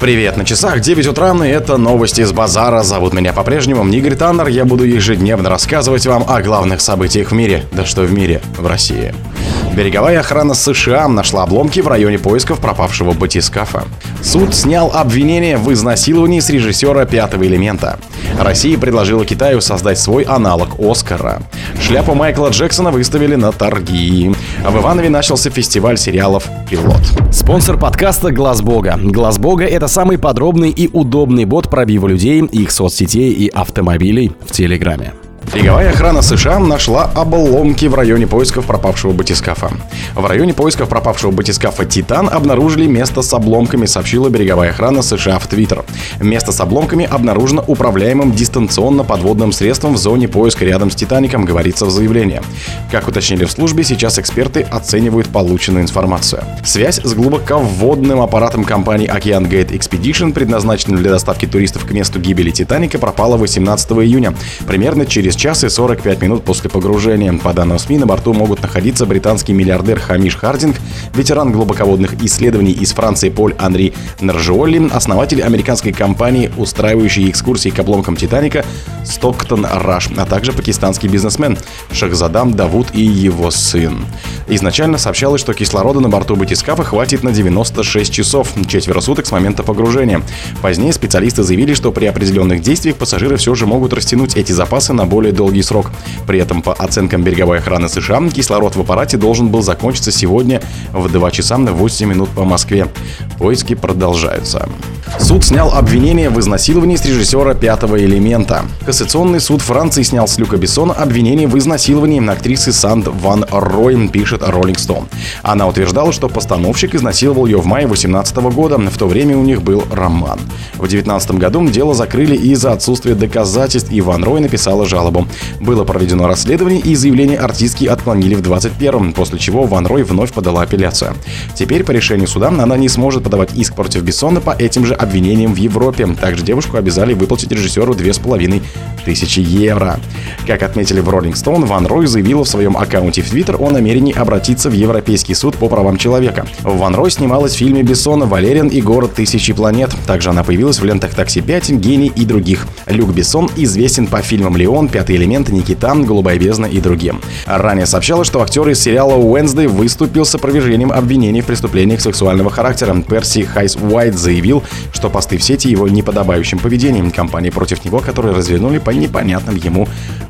Привет, на часах 9 утра, и это новости с базара. Зовут меня по-прежнему Игорь Таннер. Я буду ежедневно рассказывать вам о главных событиях в мире. Да что в мире, в России. Береговая охрана США нашла обломки в районе поисков пропавшего батискафа. Суд снял обвинение в изнасиловании с режиссера «Пятого элемента». Россия предложила Китаю создать свой аналог «Оскара». Шляпу Майкла Джексона выставили на торги. В Иванове начался фестиваль сериалов «Пилот». Спонсор подкаста «Глаз Бога». «Глаз Бога» — это самый подробный и удобный бот пробива людей, их соцсетей и автомобилей в Телеграме. Береговая охрана США нашла обломки в районе поисков пропавшего батискафа. В районе поисков пропавшего батискафа «Титан» обнаружили место с обломками, сообщила береговая охрана США в Твиттер. Место с обломками обнаружено управляемым дистанционно подводным средством в зоне поиска рядом с «Титаником», говорится в заявлении. Как уточнили в службе, сейчас эксперты оценивают полученную информацию. Связь с глубоководным аппаратом компании Океан Gate Expedition, предназначенным для доставки туристов к месту гибели «Титаника», пропала 18 июня, примерно через час и 45 минут после погружения. По данным СМИ, на борту могут находиться британский миллиардер Хамиш Хардинг, ветеран глубоководных исследований из Франции Поль Анри Наржиолли, основатель американской компании, устраивающей экскурсии к обломкам Титаника Стоктон Раш, а также пакистанский бизнесмен Шахзадам Давуд и его сын. Изначально сообщалось, что кислорода на борту батискафа хватит на 96 часов, четверо суток с момента погружения. Позднее специалисты заявили, что при определенных действиях пассажиры все же могут растянуть эти запасы на более более долгий срок. При этом, по оценкам береговой охраны США, кислород в аппарате должен был закончиться сегодня в 2 часа на 8 минут по Москве. Поиски продолжаются. Суд снял обвинение в изнасиловании с режиссера «Пятого элемента». Кассационный суд Франции снял с Люка Бессона обвинение в изнасиловании актрисы Санд Ван Рой, пишет Роллинг Стоун. Она утверждала, что постановщик изнасиловал ее в мае 2018 года. В то время у них был роман. В 2019 году дело закрыли из-за отсутствия доказательств, и Ван Рой написала жалобу. Было проведено расследование, и заявление артистки отклонили в 2021, после чего Ван Рой вновь подала апелляцию. Теперь по решению суда она не сможет подавать иск против Бессона по этим же обвинениям в Европе. Также девушку обязали выплатить режиссеру 2500 евро. Как отметили в Rolling Stone, Ван Рой заявила в своем аккаунте в Твиттер о намерении обратиться в Европейский суд по правам человека. Ван Рой снималась в фильме Бессона «Валериан и город тысячи планет». Также она появилась в лентах «Такси 5», «Гений» и других. Люк Бессон известен по фильмам «Леон», «Пятый элемент», «Никитан», «Голубая бездна» и другим. Ранее сообщалось, что актер из сериала «Уэнсдей» выступил с опровержением обвинений в преступлениях сексуального характера. Перси Хайс Уайт заявил, что посты в сети его неподобающим поведением компании против него, которые развернули по непонятным ему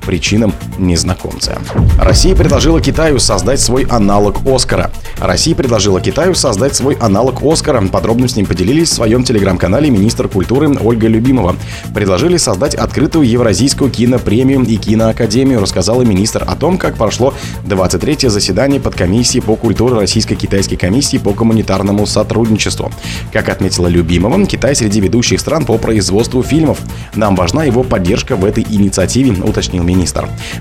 причинам незнакомца. Россия предложила Китаю создать свой аналог Оскара. Россия предложила Китаю создать свой аналог Оскара. Подробно с ним поделились в своем телеграм-канале министр культуры Ольга Любимова. Предложили создать открытую евразийскую кинопремию и киноакадемию, рассказала министр о том, как прошло 23-е заседание подкомиссии по культуре Российско-Китайской комиссии по коммунитарному сотрудничеству. Как отметила Любимова, Китай среди ведущих стран по производству фильмов. Нам важна его поддержка в этой инициативе, уточнил министр.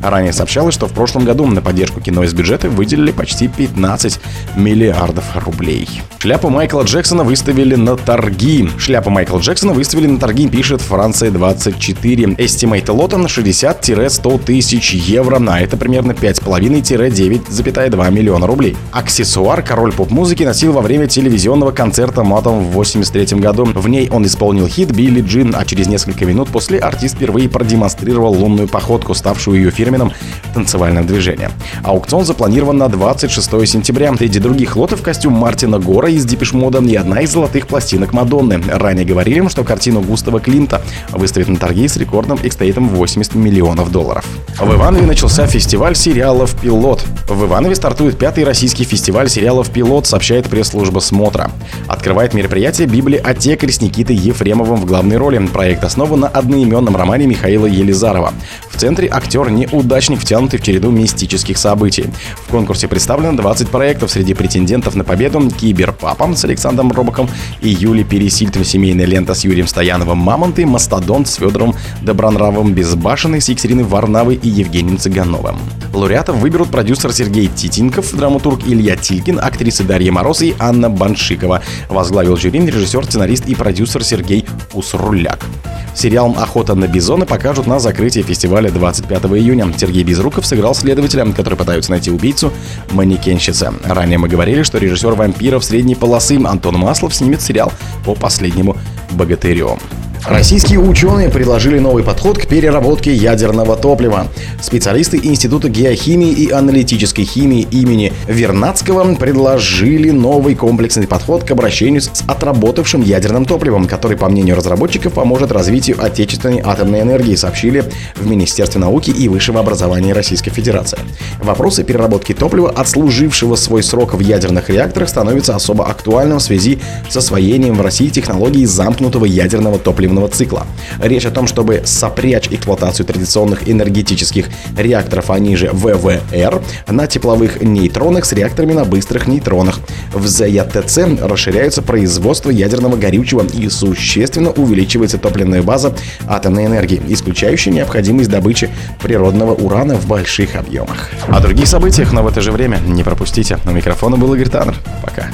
Ранее сообщалось, что в прошлом году на поддержку кино из бюджета выделили почти 15 миллиардов рублей. Шляпу Майкла Джексона выставили на торги. Шляпу Майкла Джексона выставили на торги, пишет Франция 24. Estimate лота на 60-100 тысяч евро, а это примерно 5,5-9,2 миллиона рублей. Аксессуар король поп-музыки носил во время телевизионного концерта матом в 83 году. В ней он исполнил хит «Билли Джин», а через несколько минут после артист впервые продемонстрировал лунную походку, ставшую ее фирменным танцевальным движением. Аукцион запланирован на 26 сентября. Среди других лотов костюм Мартина Гора из Депешмода и одна из золотых пластинок Мадонны. Ранее говорили, что картину Густава Клинта выставят на торги с рекордным экстейтом 80 миллионов долларов. В Иванове начался фестиваль сериалов «Пилот». В Иванове стартует пятый российский фестиваль сериалов «Пилот», сообщает пресс-служба «Смотра». Открывает мероприятие библиотекарь с Никитой Ефремовым в главной роли. Проект основан на одноименном романе Михаила Елизарова. В центре актер-неудачник, втянутый в череду мистических событий. В конкурсе представлено 20 проектов. Среди претендентов на победу «Киберпапа» с Александром Робоком и Юлией Пересильтом, семейная лента с Юрием Стояновым, «Мамонты», «Мастодонт» с Федором Добронравовым, «Безбашенный» с Екатериной Варнавой и Евгением Цыгановым. Лауреатов выберут продюсер Сергей Титинков, драматург Илья Тилькин, актрисы Дарья Мороз и Анна Баншикова. Возглавил жюри режиссер, сценарист и продюсер Сергей Усруляк. Сериал «Охота на бизона» покажут на закрытии фестиваля 25 июня. Сергей Безруков сыграл следователя, который пытаются найти убийцу манекенщицы. Ранее мы говорили, что режиссер «Вампиров» средней полосы Антон Маслов снимет сериал по последнему богатырем. Российские ученые предложили новый подход к переработке ядерного топлива. Специалисты Института геохимии и аналитической химии имени Вернадского предложили новый комплексный подход к обращению с отработавшим ядерным топливом, который, по мнению разработчиков, поможет развитию отечественной атомной энергии, сообщили в Министерстве науки и высшего образования Российской Федерации. Вопросы переработки топлива, отслужившего свой срок в ядерных реакторах, становятся особо актуальным в связи с освоением в России технологии замкнутого ядерного топливного топливного цикла. Речь о том, чтобы сопрячь эксплуатацию традиционных энергетических реакторов, они же ВВР, на тепловых нейтронах с реакторами на быстрых нейтронах. В ЗЯТЦ расширяется производство ядерного горючего и существенно увеличивается топливная база атомной энергии, исключающая необходимость добычи природного урана в больших объемах. О других событиях, но в это же время не пропустите. У микрофона был Игорь Таннер. Пока.